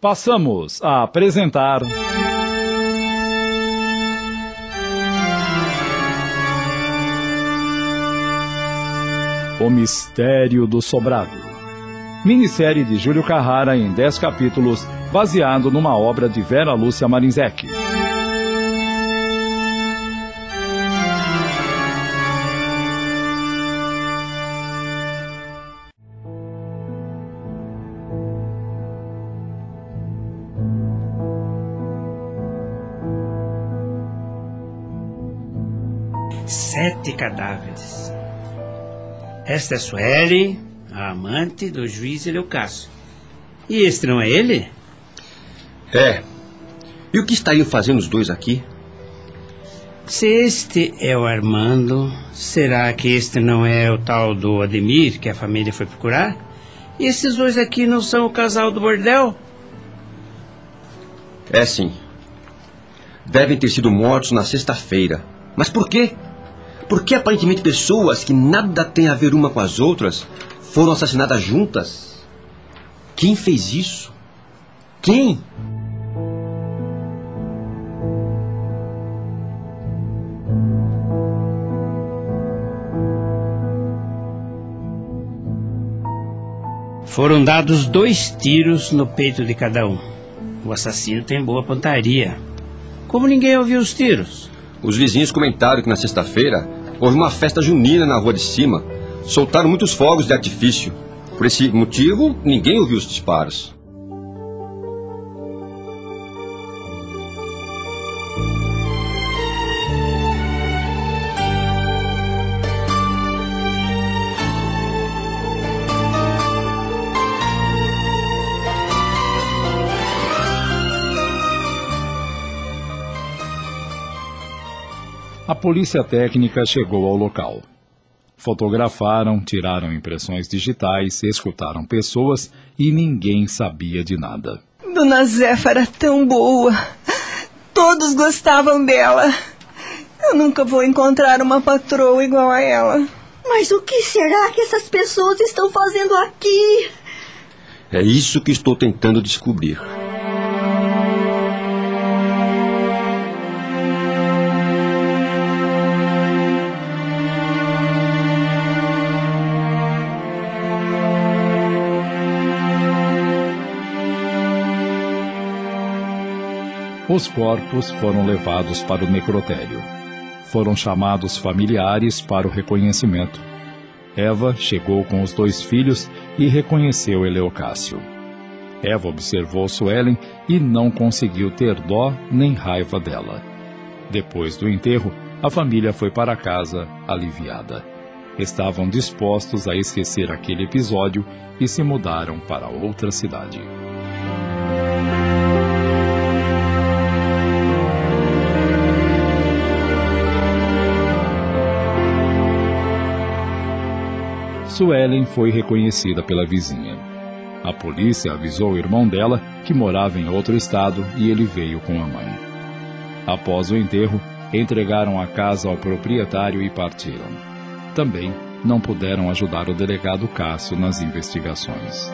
Passamos a apresentar. O Mistério do Sobrado. Minissérie de Júlio Carrara em 10 capítulos, baseado numa obra de Vera Lúcia Marinzec. Cadáveres. Esta é Sueli, a amante do juiz Eleucácio. E este não é ele? É. E o que estariam fazendo os dois aqui? Se este é o Armando, será que este não é o tal do Ademir que a família foi procurar? E esses dois aqui não são o casal do bordel? É sim. Devem ter sido mortos na sexta-feira. Mas por quê? Por que aparentemente pessoas que nada têm a ver uma com as outras foram assassinadas juntas? Quem fez isso? Quem? Foram dados dois tiros no peito de cada um. O assassino tem boa pontaria. Como ninguém ouviu os tiros? Os vizinhos comentaram que na sexta-feira houve uma festa junina na rua de cima. Soltaram muitos fogos de artifício. Por esse motivo, ninguém ouviu os disparos. Polícia técnica chegou ao local. Fotografaram, tiraram impressões digitais, escutaram pessoas e ninguém sabia de nada. Dona Zefa era tão boa. Todos gostavam dela. Eu nunca vou encontrar uma patroa igual a ela. Mas o que será que essas pessoas estão fazendo aqui? É isso que estou tentando descobrir. Os corpos foram levados para o necrotério. Foram chamados familiares para o reconhecimento. Eva chegou com os dois filhos e reconheceu Eleocácio. Eva observou Suelen e não conseguiu ter dó nem raiva dela. Depois do enterro, a família foi para casa aliviada. Estavam dispostos a esquecer aquele episódio e se mudaram para outra cidade. Suelen foi reconhecida pela vizinha. A polícia avisou o irmão dela que morava em outro estado e ele veio com a mãe. Após o enterro, entregaram a casa ao proprietário e partiram. Também não puderam ajudar o delegado Cássio nas investigações.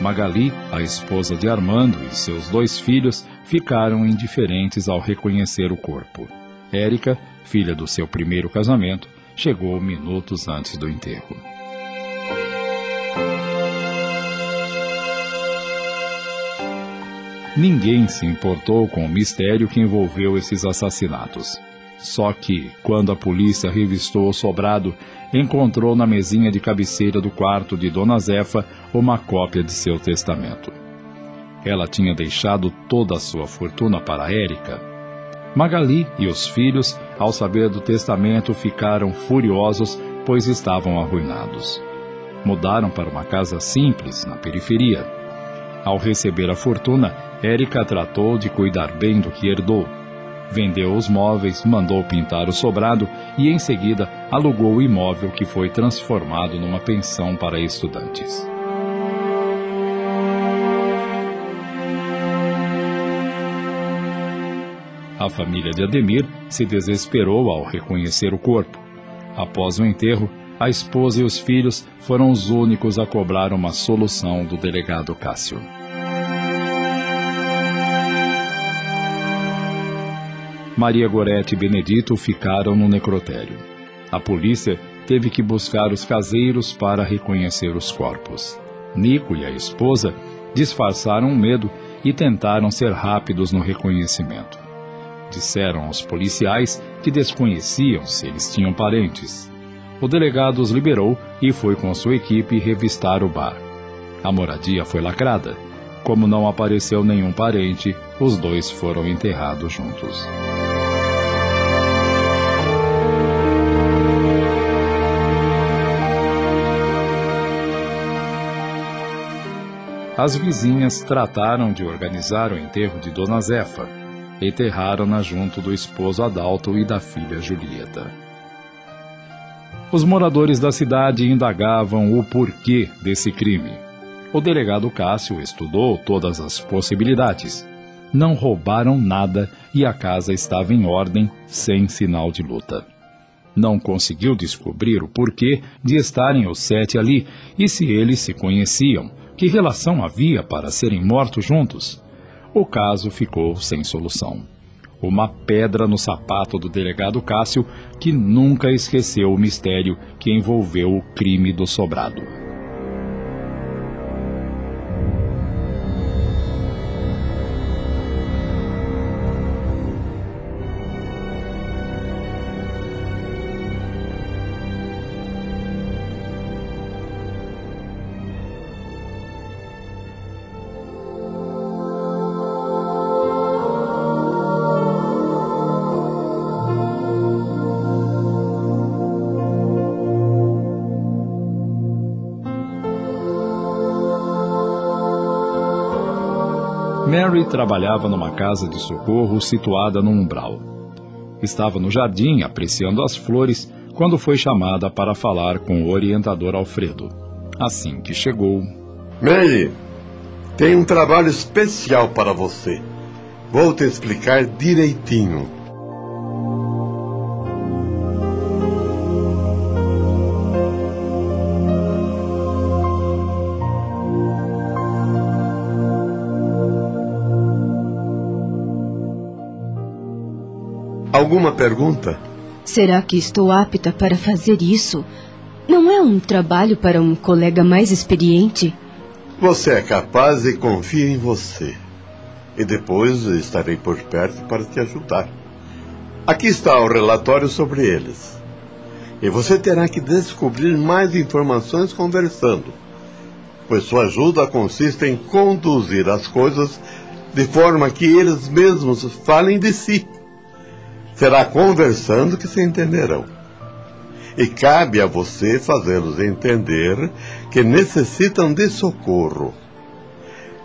Magali, a esposa de Armando e seus dois filhos ficaram indiferentes ao reconhecer o corpo. Érica, filha do seu primeiro casamento, chegou minutos antes do enterro. Ninguém se importou com o mistério que envolveu esses assassinatos. Só que, quando a polícia revistou o sobrado, encontrou na mesinha de cabeceira do quarto de Dona Zefa uma cópia de seu testamento. Ela tinha deixado toda a sua fortuna para Érica. Magali e os filhos, ao saber do testamento, ficaram furiosos, pois estavam arruinados. Mudaram para uma casa simples, na periferia. Ao receber a fortuna, Érica tratou de cuidar bem do que herdou vendeu os móveis, mandou pintar o sobrado e, em seguida, alugou o imóvel que foi transformado numa pensão para estudantes. A família de Ademir se desesperou ao reconhecer o corpo. Após o enterro, A esposa e os filhos foram os únicos a cobrar uma solução do delegado Cássio. Maria Gorete e Benedito ficaram no necrotério. A polícia teve que buscar os caseiros para reconhecer os corpos. Nico e a esposa disfarçaram o medo e tentaram ser rápidos no reconhecimento. Disseram aos policiais que desconheciam se eles tinham parentes. O delegado os liberou e foi com sua equipe revistar o bar. A moradia foi lacrada. Como não apareceu nenhum parente, os dois foram enterrados juntos. As vizinhas trataram de organizar o enterro de Dona Zefa. Enterraram-na junto do esposo Adalto e da filha Julieta. Os moradores da cidade indagavam o porquê desse crime. O delegado Cássio estudou todas as possibilidades. Não roubaram nada e a casa estava em ordem, sem sinal de luta. Não conseguiu descobrir o porquê de estarem os sete ali e se eles se conheciam que relação havia para serem mortos juntos? O caso ficou sem solução. Uma pedra no sapato do delegado Cássio, que nunca esqueceu o mistério que envolveu o crime do sobrado. Mary trabalhava numa casa de socorro situada no umbral. Estava no jardim apreciando as flores quando foi chamada para falar com o orientador Alfredo. Assim que chegou. Mary, tem um trabalho especial para você. Vou te explicar direitinho. Alguma pergunta? Será que estou apta para fazer isso? Não é um trabalho para um colega mais experiente? Você é capaz e confio em você. E depois estarei por perto para te ajudar. Aqui está o relatório sobre eles. E você terá que descobrir mais informações conversando, pois sua ajuda consiste em conduzir as coisas de forma que eles mesmos falem de si. Será conversando que se entenderão. E cabe a você fazê-los entender que necessitam de socorro.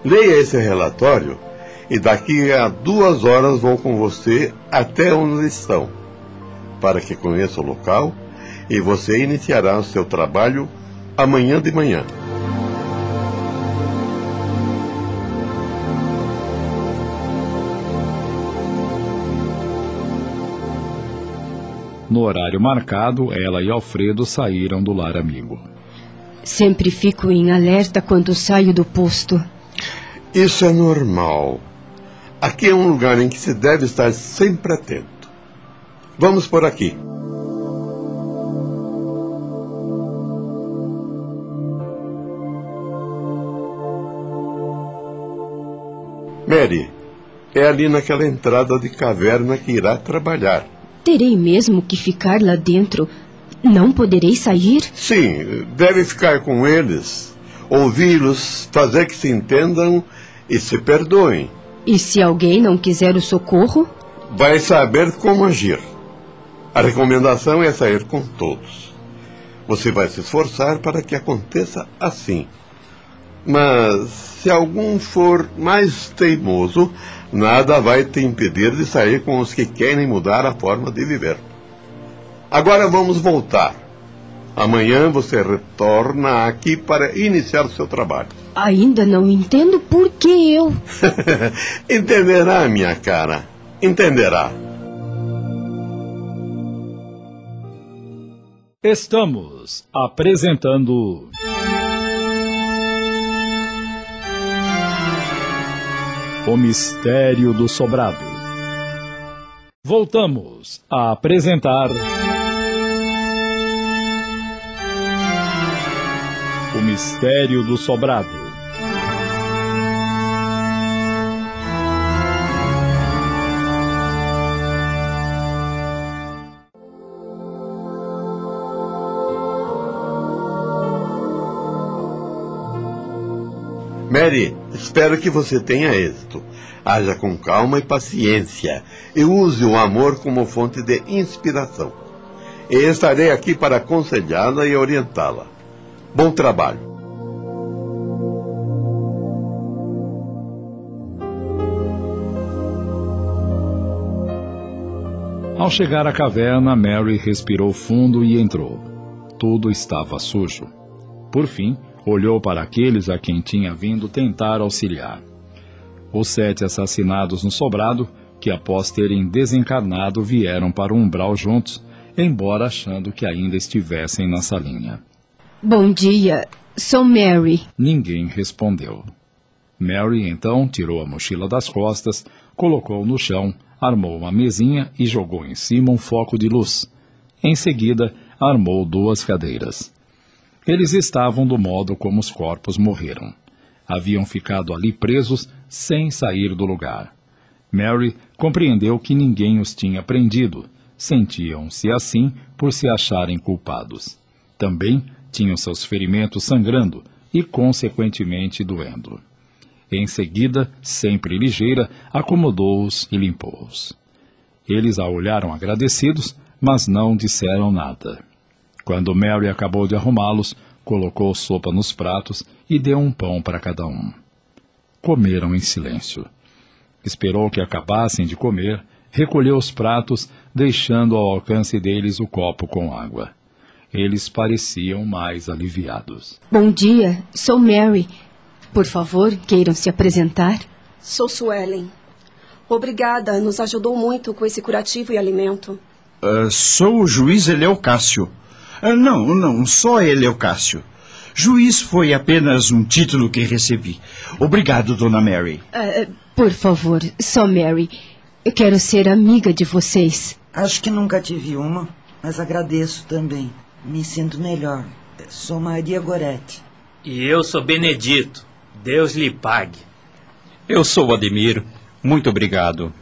Leia esse relatório e daqui a duas horas vou com você até onde estão, para que conheça o local e você iniciará o seu trabalho amanhã de manhã. No horário marcado, ela e Alfredo saíram do lar amigo. Sempre fico em alerta quando saio do posto. Isso é normal. Aqui é um lugar em que se deve estar sempre atento. Vamos por aqui. Mary, é ali naquela entrada de caverna que irá trabalhar. Terei mesmo que ficar lá dentro. Não poderei sair? Sim, deve ficar com eles, ouvi-los, fazer que se entendam e se perdoem. E se alguém não quiser o socorro? Vai saber como agir. A recomendação é sair com todos. Você vai se esforçar para que aconteça assim. Mas se algum for mais teimoso, nada vai te impedir de sair com os que querem mudar a forma de viver. Agora vamos voltar. Amanhã você retorna aqui para iniciar o seu trabalho. Ainda não entendo por que eu. Entenderá, minha cara. Entenderá. Estamos apresentando. O Mistério do Sobrado. Voltamos a apresentar. O Mistério do Sobrado. Mary, espero que você tenha êxito. Haja com calma e paciência e use o amor como fonte de inspiração. E estarei aqui para aconselhá-la e orientá-la. Bom trabalho. Ao chegar à caverna, Mary respirou fundo e entrou. Tudo estava sujo. Por fim, olhou para aqueles a quem tinha vindo tentar auxiliar. Os sete assassinados no sobrado, que após terem desencarnado vieram para o umbral juntos, embora achando que ainda estivessem na salinha. Bom dia, sou Mary. Ninguém respondeu. Mary então tirou a mochila das costas, colocou no chão, armou uma mesinha e jogou em cima um foco de luz. Em seguida, armou duas cadeiras. Eles estavam do modo como os corpos morreram. Haviam ficado ali presos sem sair do lugar. Mary compreendeu que ninguém os tinha prendido. Sentiam-se assim por se acharem culpados. Também tinham seus ferimentos sangrando e, consequentemente, doendo. Em seguida, sempre ligeira, acomodou-os e limpou-os. Eles a olharam agradecidos, mas não disseram nada. Quando Mary acabou de arrumá-los, colocou sopa nos pratos e deu um pão para cada um. Comeram em silêncio. Esperou que acabassem de comer, recolheu os pratos, deixando ao alcance deles o copo com água. Eles pareciam mais aliviados. Bom dia, sou Mary. Por favor, queiram se apresentar. Sou Suelen. Obrigada, nos ajudou muito com esse curativo e alimento. Uh, sou o juiz Eleucácio. Ah, não, não, só ele, Eucácio. Juiz foi apenas um título que recebi. Obrigado, dona Mary. Uh, por favor, só Mary. Eu quero ser amiga de vocês. Acho que nunca tive uma, mas agradeço também. Me sinto melhor. Sou Maria Goretti. E eu sou Benedito. Deus lhe pague. Eu sou Ademir. Muito obrigado.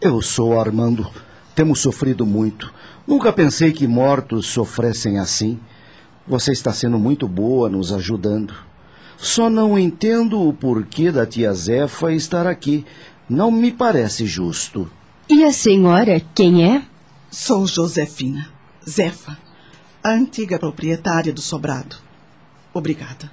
Eu sou Armando. Temos sofrido muito. Nunca pensei que mortos sofressem assim. Você está sendo muito boa nos ajudando. Só não entendo o porquê da tia Zefa estar aqui. Não me parece justo. E a senhora, quem é? Sou Josefina. Zefa, a antiga proprietária do sobrado. Obrigada.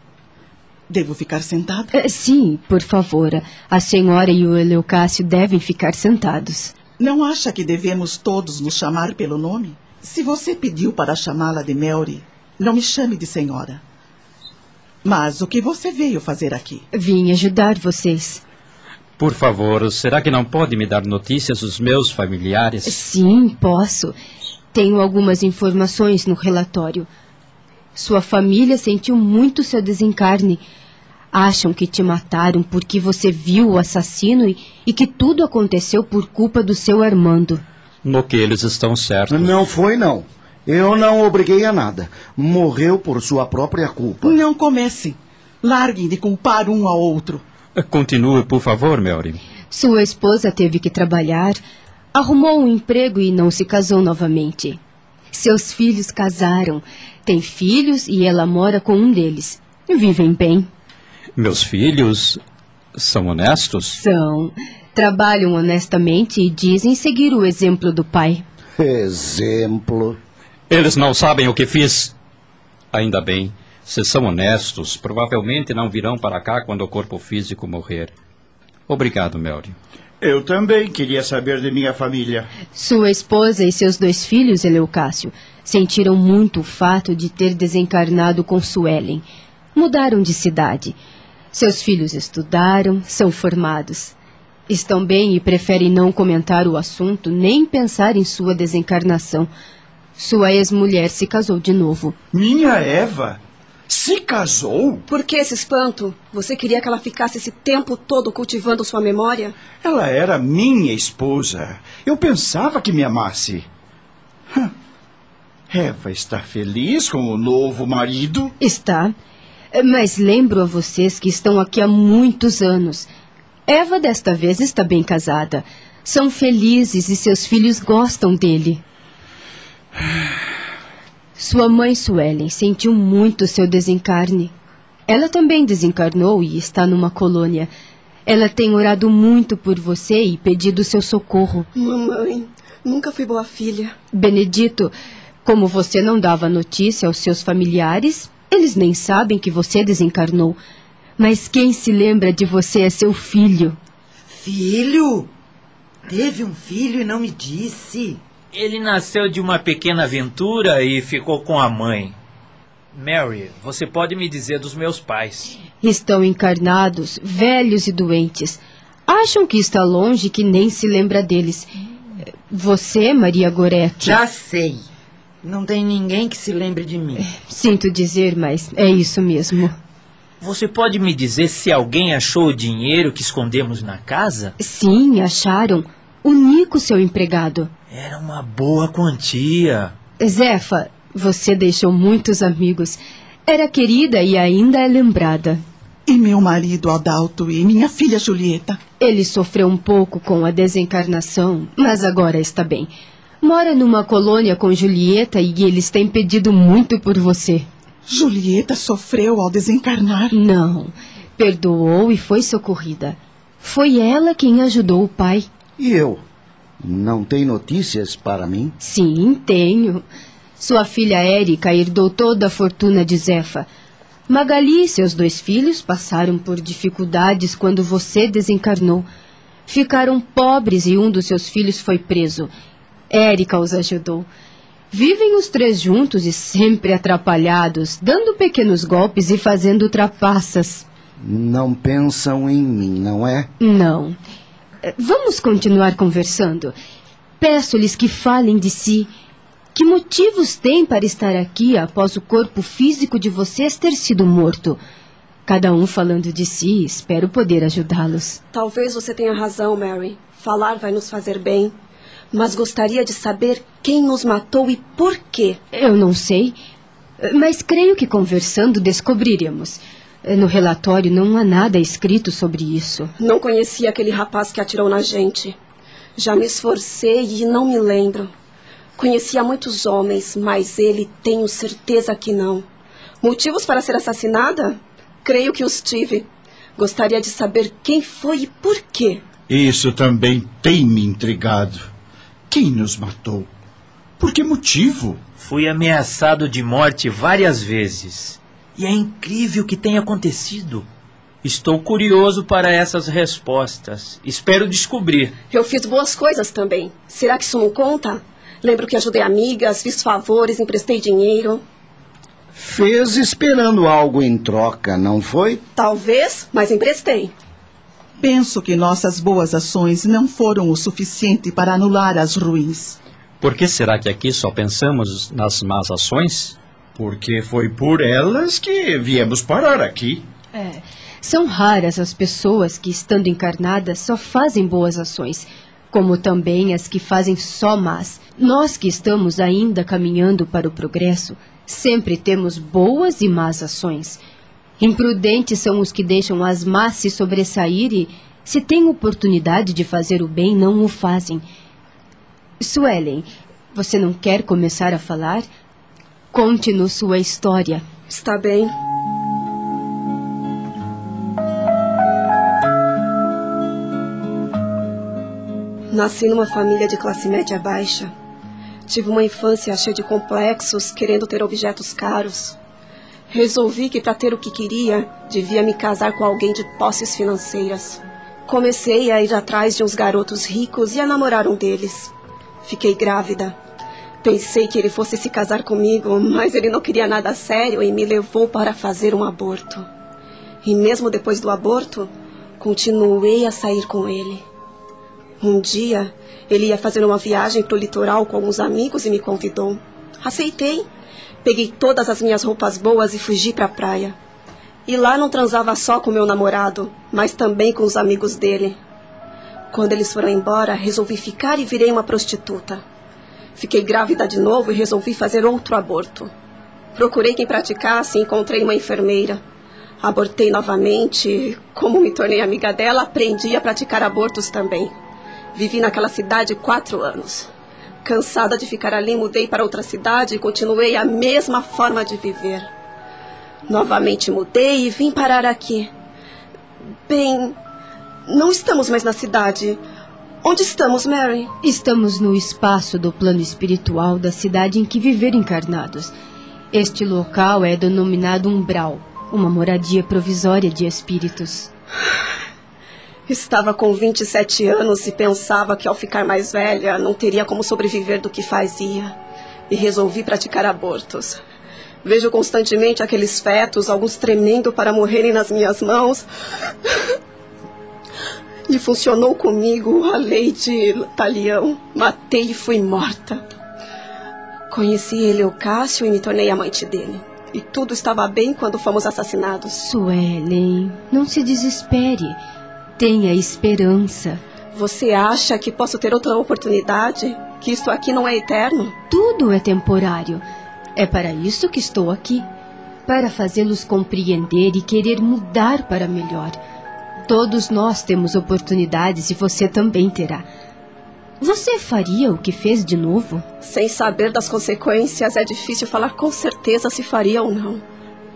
Devo ficar sentada? Uh, sim, por favor. A senhora e o Eleucácio devem ficar sentados. Não acha que devemos todos nos chamar pelo nome? Se você pediu para chamá-la de Mary, não me chame de senhora. Mas o que você veio fazer aqui? Vim ajudar vocês. Por favor, será que não pode me dar notícias dos meus familiares? Sim, posso. Tenho algumas informações no relatório. Sua família sentiu muito seu desencarne. Acham que te mataram porque você viu o assassino e, e que tudo aconteceu por culpa do seu Armando. No que eles estão certos. Não foi, não. Eu não obriguei a nada. Morreu por sua própria culpa. Não comece. Larguem de culpar um ao outro. Continue, por favor, Mary. Sua esposa teve que trabalhar, arrumou um emprego e não se casou novamente. Seus filhos casaram, têm filhos e ela mora com um deles. Vivem bem. Meus filhos são honestos? São. Trabalham honestamente e dizem seguir o exemplo do pai. Exemplo? Eles não sabem o que fiz. Ainda bem. Se são honestos, provavelmente não virão para cá quando o corpo físico morrer. Obrigado, Melry. Eu também queria saber de minha família. Sua esposa e seus dois filhos, Eleucácio, sentiram muito o fato de ter desencarnado com Suelen. Mudaram de cidade. Seus filhos estudaram, são formados. Estão bem e preferem não comentar o assunto nem pensar em sua desencarnação. Sua ex-mulher se casou de novo. Minha Eva? Se casou? Por que esse espanto? Você queria que ela ficasse esse tempo todo cultivando sua memória? Ela era minha esposa. Eu pensava que me amasse. Eva está feliz com o novo marido? Está. Mas lembro a vocês que estão aqui há muitos anos. Eva desta vez está bem casada. São felizes e seus filhos gostam dele. Sua mãe Suelen sentiu muito seu desencarne. Ela também desencarnou e está numa colônia. Ela tem orado muito por você e pedido seu socorro. Mamãe, nunca fui boa filha. Benedito, como você não dava notícia aos seus familiares, eles nem sabem que você desencarnou. Mas quem se lembra de você é seu filho. Filho? Teve um filho e não me disse. Ele nasceu de uma pequena aventura e ficou com a mãe. Mary, você pode me dizer dos meus pais? Estão encarnados, velhos e doentes. Acham que está longe que nem se lembra deles. Você, Maria Goretti. Já sei. Não tem ninguém que se lembre de mim. Sinto dizer, mas é isso mesmo. Você pode me dizer se alguém achou o dinheiro que escondemos na casa? Sim, acharam. O Nico, seu empregado. Era uma boa quantia. Zefa, você deixou muitos amigos. Era querida e ainda é lembrada. E meu marido Adalto e minha filha Julieta? Ele sofreu um pouco com a desencarnação, mas agora está bem. Mora numa colônia com Julieta e eles têm pedido muito por você. Julieta sofreu ao desencarnar? Não. Perdoou e foi socorrida. Foi ela quem ajudou o pai. E eu? Não tem notícias para mim? Sim, tenho. Sua filha Érica herdou toda a fortuna de Zefa. Magali e seus dois filhos passaram por dificuldades quando você desencarnou. Ficaram pobres e um dos seus filhos foi preso. Érica os ajudou. Vivem os três juntos e sempre atrapalhados, dando pequenos golpes e fazendo trapaças. Não pensam em mim, não é? Não. Vamos continuar conversando. Peço-lhes que falem de si. Que motivos têm para estar aqui após o corpo físico de vocês ter sido morto? Cada um falando de si, espero poder ajudá-los. Talvez você tenha razão, Mary. Falar vai nos fazer bem. Mas gostaria de saber quem nos matou e por quê. Eu não sei, mas creio que conversando descobriremos. No relatório não há nada escrito sobre isso. Não conhecia aquele rapaz que atirou na gente. Já me esforcei e não me lembro. Conhecia muitos homens, mas ele tenho certeza que não. Motivos para ser assassinada? Creio que os tive. Gostaria de saber quem foi e por quê. Isso também tem me intrigado. Quem nos matou? Por que motivo? Fui ameaçado de morte várias vezes. E é incrível que tenha acontecido. Estou curioso para essas respostas. Espero descobrir. Eu fiz boas coisas também. Será que isso não conta? Lembro que ajudei amigas, fiz favores, emprestei dinheiro. Fez esperando algo em troca, não foi? Talvez, mas emprestei. Penso que nossas boas ações não foram o suficiente para anular as ruins. Por que será que aqui só pensamos nas más ações? Porque foi por elas que viemos parar aqui. É. São raras as pessoas que, estando encarnadas, só fazem boas ações, como também as que fazem só más. Nós que estamos ainda caminhando para o progresso, sempre temos boas e más ações. Imprudentes são os que deixam as más se sobressair e, se têm oportunidade de fazer o bem, não o fazem. Suelen, você não quer começar a falar? Conte-nos sua história. Está bem. Nasci numa família de classe média baixa. Tive uma infância cheia de complexos, querendo ter objetos caros. Resolvi que para ter o que queria, devia me casar com alguém de posses financeiras. Comecei a ir atrás de uns garotos ricos e a namorar um deles. Fiquei grávida. Pensei que ele fosse se casar comigo, mas ele não queria nada sério e me levou para fazer um aborto. E mesmo depois do aborto, continuei a sair com ele. Um dia, ele ia fazer uma viagem para o litoral com alguns amigos e me convidou. Aceitei. Peguei todas as minhas roupas boas e fugi para a praia. E lá não transava só com meu namorado, mas também com os amigos dele. Quando eles foram embora, resolvi ficar e virei uma prostituta. Fiquei grávida de novo e resolvi fazer outro aborto. Procurei quem praticasse e encontrei uma enfermeira. Abortei novamente. Como me tornei amiga dela, aprendi a praticar abortos também. Vivi naquela cidade quatro anos. Cansada de ficar ali, mudei para outra cidade e continuei a mesma forma de viver. Novamente mudei e vim parar aqui. Bem, não estamos mais na cidade. Onde estamos, Mary? Estamos no espaço do plano espiritual da cidade em que viver encarnados. Este local é denominado umbral, uma moradia provisória de espíritos. Estava com 27 anos e pensava que ao ficar mais velha não teria como sobreviver do que fazia. E resolvi praticar abortos. Vejo constantemente aqueles fetos, alguns tremendo para morrerem nas minhas mãos. E funcionou comigo a lei de Talião. Matei e fui morta. Conheci ele, o Cássio, e me tornei amante dele. E tudo estava bem quando fomos assassinados. Suelen, não se desespere. Tenha esperança. Você acha que posso ter outra oportunidade? Que isto aqui não é eterno? Tudo é temporário. É para isso que estou aqui para fazê-los compreender e querer mudar para melhor. Todos nós temos oportunidades e você também terá. Você faria o que fez de novo? Sem saber das consequências, é difícil falar com certeza se faria ou não.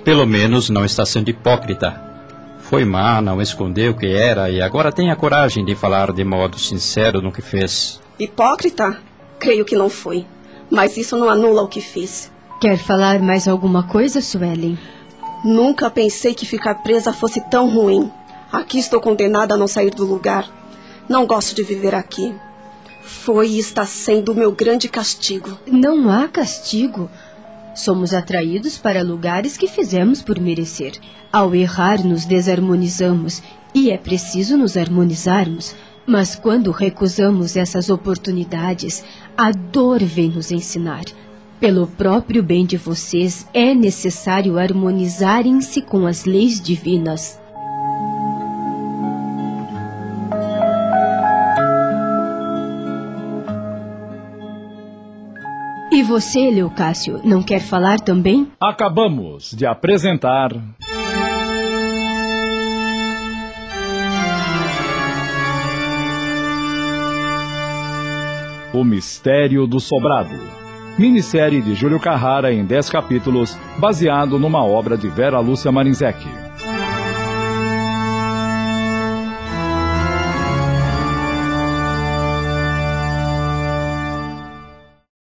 Pelo menos não está sendo hipócrita. Foi má, não escondeu o que era e agora tem a coragem de falar de modo sincero no que fez. Hipócrita? Creio que não fui. Mas isso não anula o que fiz. Quer falar mais alguma coisa, Suelen? Nunca pensei que ficar presa fosse tão ruim. Aqui estou condenada a não sair do lugar. Não gosto de viver aqui. Foi e está sendo o meu grande castigo. Não há castigo. Somos atraídos para lugares que fizemos por merecer. Ao errar, nos desarmonizamos e é preciso nos harmonizarmos. Mas quando recusamos essas oportunidades, a dor vem nos ensinar. Pelo próprio bem de vocês, é necessário harmonizarem-se com as leis divinas. E você, Leucácio, não quer falar também? Acabamos de apresentar. O Mistério do Sobrado. Minissérie de Júlio Carrara em 10 capítulos, baseado numa obra de Vera Lúcia Marinzec.